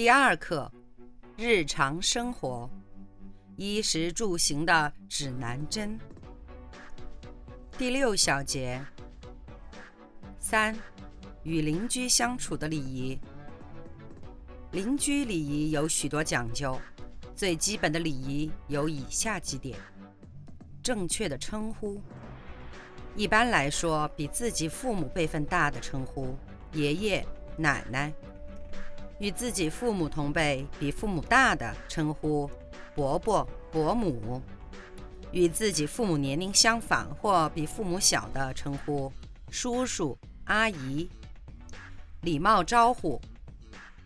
第二课：日常生活衣食住行的指南针。第六小节三。与邻居相处的礼仪，邻居礼仪有许多讲究。最基本的礼仪有以下几点：正确的称呼。一般来说，比自己父母辈分大的称呼爷爷奶奶；与自己父母同辈、比父母大的称呼伯伯伯母；与自己父母年龄相仿或比父母小的称呼叔叔阿姨。礼貌招呼，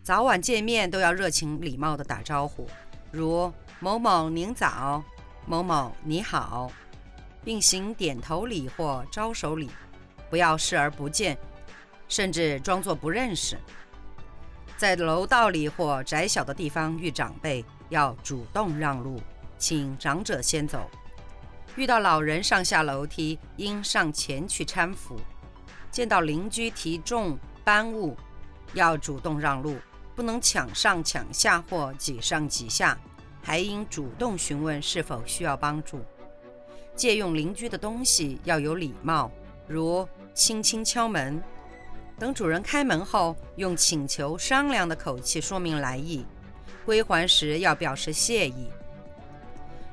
早晚见面都要热情礼貌地打招呼，如某某您早，某某你好，并行点头礼或招手礼，不要视而不见，甚至装作不认识。在楼道里或窄小的地方遇长辈，要主动让路，请长者先走。遇到老人上下楼梯，应上前去搀扶。见到邻居提重。搬物要主动让路，不能抢上抢下或挤上挤下，还应主动询问是否需要帮助。借用邻居的东西要有礼貌，如轻轻敲门，等主人开门后，用请求、商量的口气说明来意，归还时要表示谢意。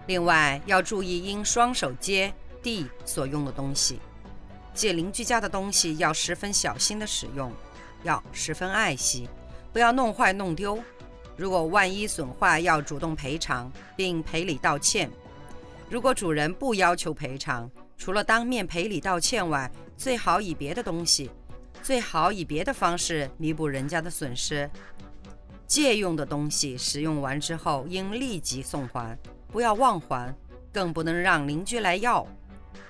另外要注意应双手接地所用的东西。借邻居家的东西要十分小心的使用，要十分爱惜，不要弄坏弄丢。如果万一损坏，要主动赔偿并赔礼道歉。如果主人不要求赔偿，除了当面赔礼道歉外，最好以别的东西，最好以别的方式弥补人家的损失。借用的东西使用完之后应立即送还，不要忘还，更不能让邻居来要。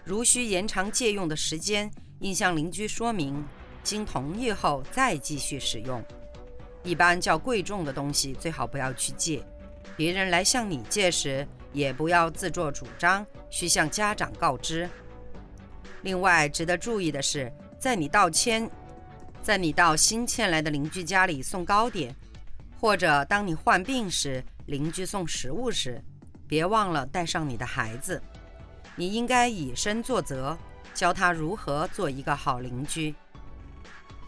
如需延长借用的时间，应向邻居说明，经同意后再继续使用。一般较贵重的东西最好不要去借，别人来向你借时，也不要自作主张，需向家长告知。另外值得注意的是，在你道歉，在你到新迁来的邻居家里送糕点，或者当你患病时，邻居送食物时，别忘了带上你的孩子。你应该以身作则，教他如何做一个好邻居。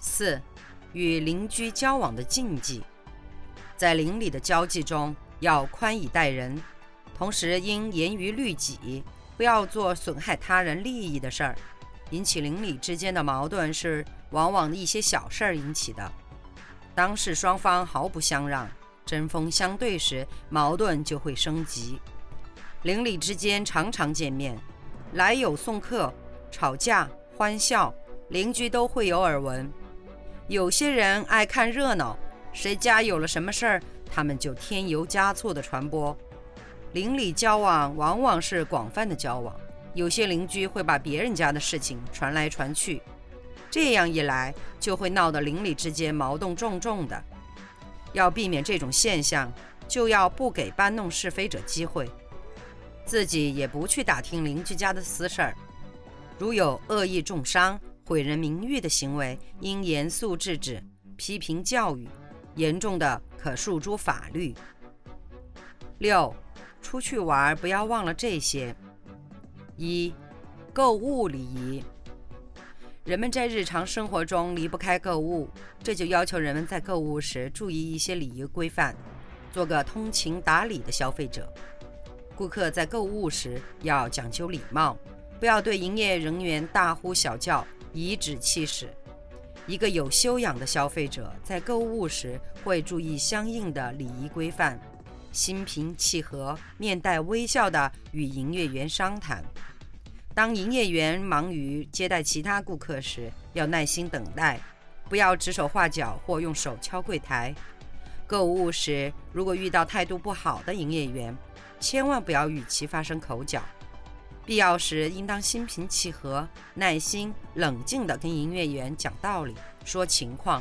四、与邻居交往的禁忌，在邻里的交际中要宽以待人，同时应严于律己，不要做损害他人利益的事儿。引起邻里之间的矛盾是往往一些小事儿引起的，当事双方毫不相让，针锋相对时，矛盾就会升级。邻里之间常常见面，来友送客、吵架、欢笑，邻居都会有耳闻。有些人爱看热闹，谁家有了什么事儿，他们就添油加醋的传播。邻里交往往往是广泛的交往，有些邻居会把别人家的事情传来传去，这样一来就会闹得邻里之间矛盾重重的。要避免这种现象，就要不给搬弄是非者机会。自己也不去打听邻居家的私事儿，如有恶意重伤、毁人名誉的行为，应严肃制止，批评教育，严重的可诉诸法律。六，出去玩不要忘了这些：一、购物礼仪。人们在日常生活中离不开购物，这就要求人们在购物时注意一些礼仪规范，做个通情达理的消费者。顾客在购物时要讲究礼貌，不要对营业人员大呼小叫、颐指气使。一个有修养的消费者在购物时会注意相应的礼仪规范，心平气和、面带微笑地与营业员商谈。当营业员忙于接待其他顾客时，要耐心等待，不要指手画脚或用手敲柜台。购物时，如果遇到态度不好的营业员，千万不要与其发生口角。必要时，应当心平气和、耐心、冷静地跟营业员讲道理、说情况。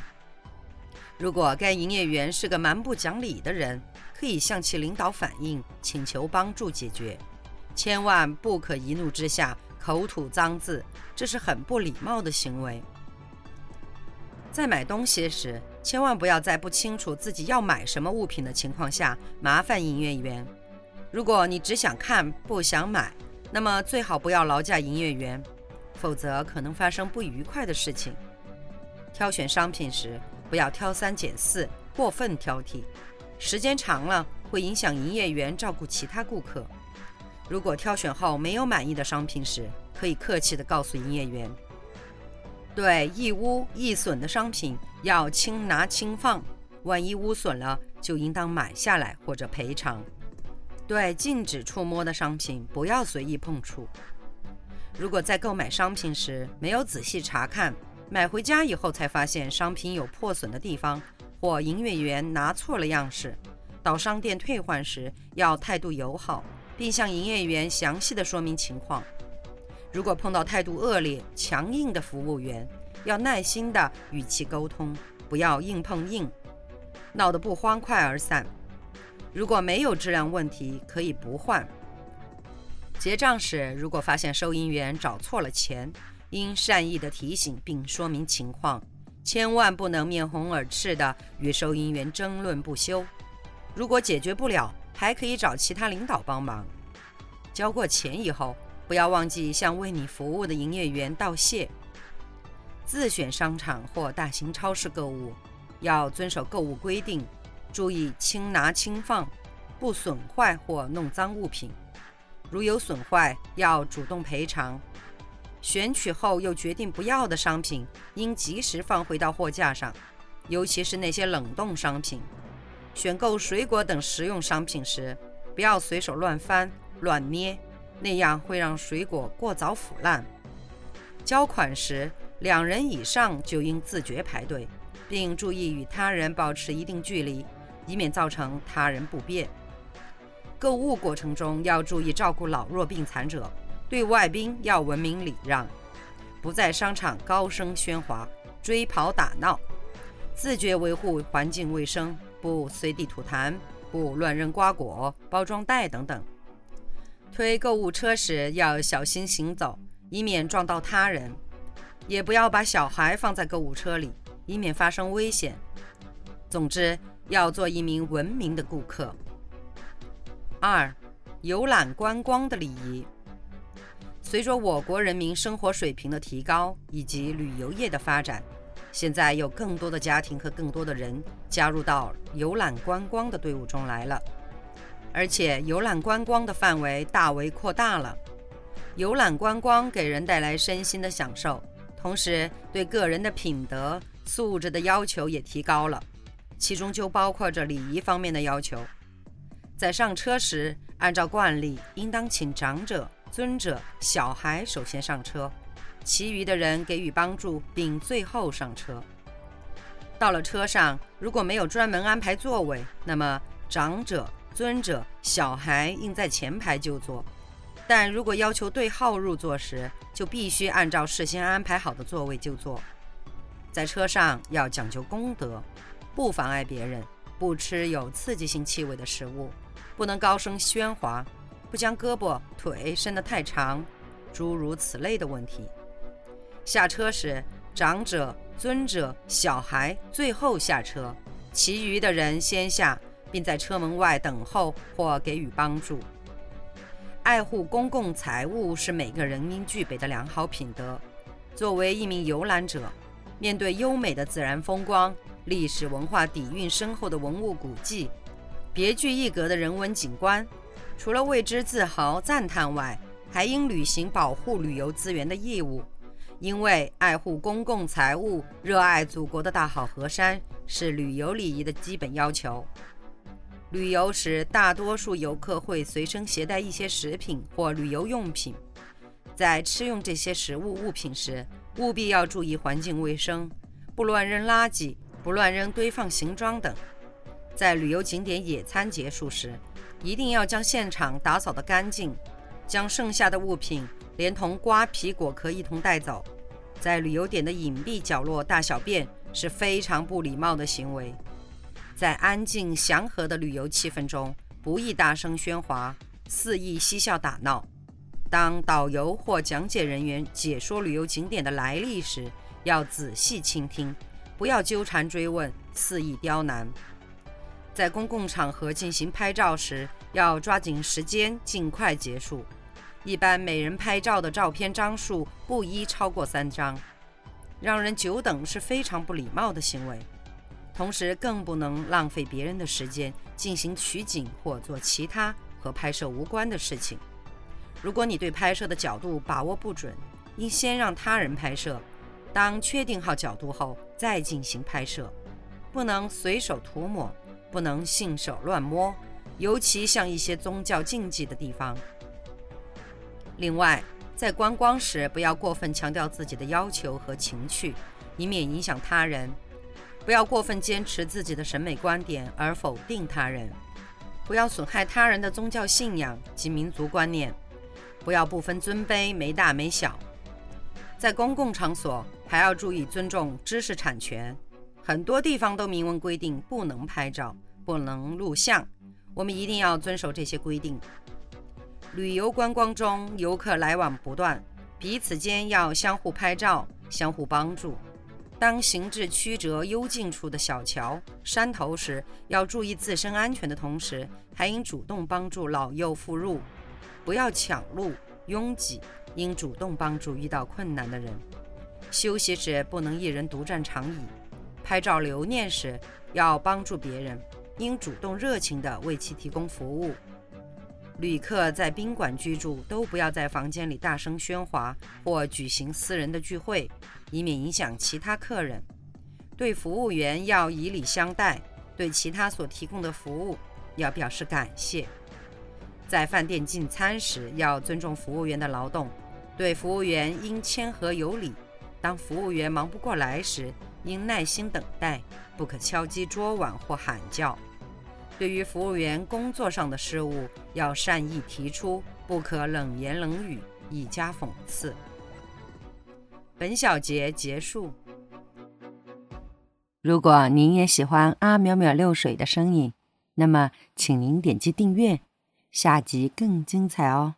如果该营业员是个蛮不讲理的人，可以向其领导反映，请求帮助解决。千万不可一怒之下口吐脏字，这是很不礼貌的行为。在买东西时，千万不要在不清楚自己要买什么物品的情况下麻烦营业员。如果你只想看不想买，那么最好不要劳驾营业员，否则可能发生不愉快的事情。挑选商品时，不要挑三拣四，过分挑剔，时间长了会影响营业员照顾其他顾客。如果挑选后没有满意的商品时，可以客气地告诉营业员。对易污易损的商品要轻拿轻放，万一污损了，就应当买下来或者赔偿。对禁止触摸的商品不要随意碰触。如果在购买商品时没有仔细查看，买回家以后才发现商品有破损的地方，或营业员拿错了样式，到商店退换时要态度友好，并向营业员详细的说明情况。如果碰到态度恶劣、强硬的服务员，要耐心的与其沟通，不要硬碰硬，闹得不欢快而散。如果没有质量问题，可以不换。结账时，如果发现收银员找错了钱，应善意的提醒并说明情况，千万不能面红耳赤的与收银员争论不休。如果解决不了，还可以找其他领导帮忙。交过钱以后，不要忘记向为你服务的营业员道谢。自选商场或大型超市购物，要遵守购物规定。注意轻拿轻放，不损坏或弄脏物品。如有损坏，要主动赔偿。选取后又决定不要的商品，应及时放回到货架上，尤其是那些冷冻商品。选购水果等食用商品时，不要随手乱翻、乱捏，那样会让水果过早腐烂。交款时，两人以上就应自觉排队，并注意与他人保持一定距离。以免造成他人不便。购物过程中要注意照顾老弱病残者，对外宾要文明礼让，不在商场高声喧哗、追跑打闹，自觉维护环境卫生，不随地吐痰，不乱扔瓜果、包装袋等等。推购物车时要小心行走，以免撞到他人，也不要把小孩放在购物车里，以免发生危险。总之。要做一名文明的顾客。二、游览观光的礼仪。随着我国人民生活水平的提高以及旅游业的发展，现在有更多的家庭和更多的人加入到游览观光的队伍中来了，而且游览观光的范围大为扩大了。游览观光给人带来身心的享受，同时对个人的品德素质的要求也提高了。其中就包括着礼仪方面的要求，在上车时，按照惯例，应当请长者、尊者、小孩首先上车，其余的人给予帮助，并最后上车。到了车上，如果没有专门安排座位，那么长者、尊者、小孩应在前排就坐；但如果要求对号入座时，就必须按照事先安排好的座位就坐。在车上要讲究功德。不妨碍别人，不吃有刺激性气味的食物，不能高声喧哗，不将胳膊腿伸得太长，诸如此类的问题。下车时，长者、尊者、小孩最后下车，其余的人先下，并在车门外等候或给予帮助。爱护公共财物是每个人应具备的良好品德。作为一名游览者，面对优美的自然风光。历史文化底蕴深厚的文物古迹，别具一格的人文景观，除了为之自豪赞叹外，还应履行保护旅游资源的义务。因为爱护公共财物、热爱祖国的大好河山是旅游礼仪的基本要求。旅游时，大多数游客会随身携带一些食品或旅游用品，在吃用这些食物物品时，务必要注意环境卫生。不乱扔垃圾，不乱扔堆放行装等。在旅游景点野餐结束时，一定要将现场打扫得干净，将剩下的物品连同瓜皮果壳一同带走。在旅游点的隐蔽角落大小便是非常不礼貌的行为。在安静祥和的旅游气氛中，不宜大声喧哗、肆意嬉笑打闹。当导游或讲解人员解说旅游景点的来历时，要仔细倾听，不要纠缠追问、肆意刁难。在公共场合进行拍照时，要抓紧时间，尽快结束。一般每人拍照的照片张数不宜超过三张。让人久等是非常不礼貌的行为，同时更不能浪费别人的时间进行取景或做其他和拍摄无关的事情。如果你对拍摄的角度把握不准，应先让他人拍摄，当确定好角度后再进行拍摄。不能随手涂抹，不能信手乱摸，尤其像一些宗教禁忌的地方。另外，在观光时不要过分强调自己的要求和情趣，以免影响他人；不要过分坚持自己的审美观点而否定他人；不要损害他人的宗教信仰及民族观念。不要不分尊卑、没大没小，在公共场所还要注意尊重知识产权。很多地方都明文规定不能拍照、不能录像，我们一定要遵守这些规定。旅游观光中，游客来往不断，彼此间要相互拍照、相互帮助。当行至曲折幽静处的小桥、山头时，要注意自身安全的同时，还应主动帮助老幼妇孺。不要抢路、拥挤，应主动帮助遇到困难的人。休息时不能一人独占长椅。拍照留念时要帮助别人，应主动热情地为其提供服务。旅客在宾馆居住都不要在房间里大声喧哗或举行私人的聚会，以免影响其他客人。对服务员要以礼相待，对其他所提供的服务要表示感谢。在饭店进餐时，要尊重服务员的劳动，对服务员应谦和有礼。当服务员忙不过来时，应耐心等待，不可敲击桌碗或喊叫。对于服务员工作上的失误，要善意提出，不可冷言冷语，以加讽刺。本小节结束。如果您也喜欢阿淼淼六水的声音，那么请您点击订阅。下集更精彩哦！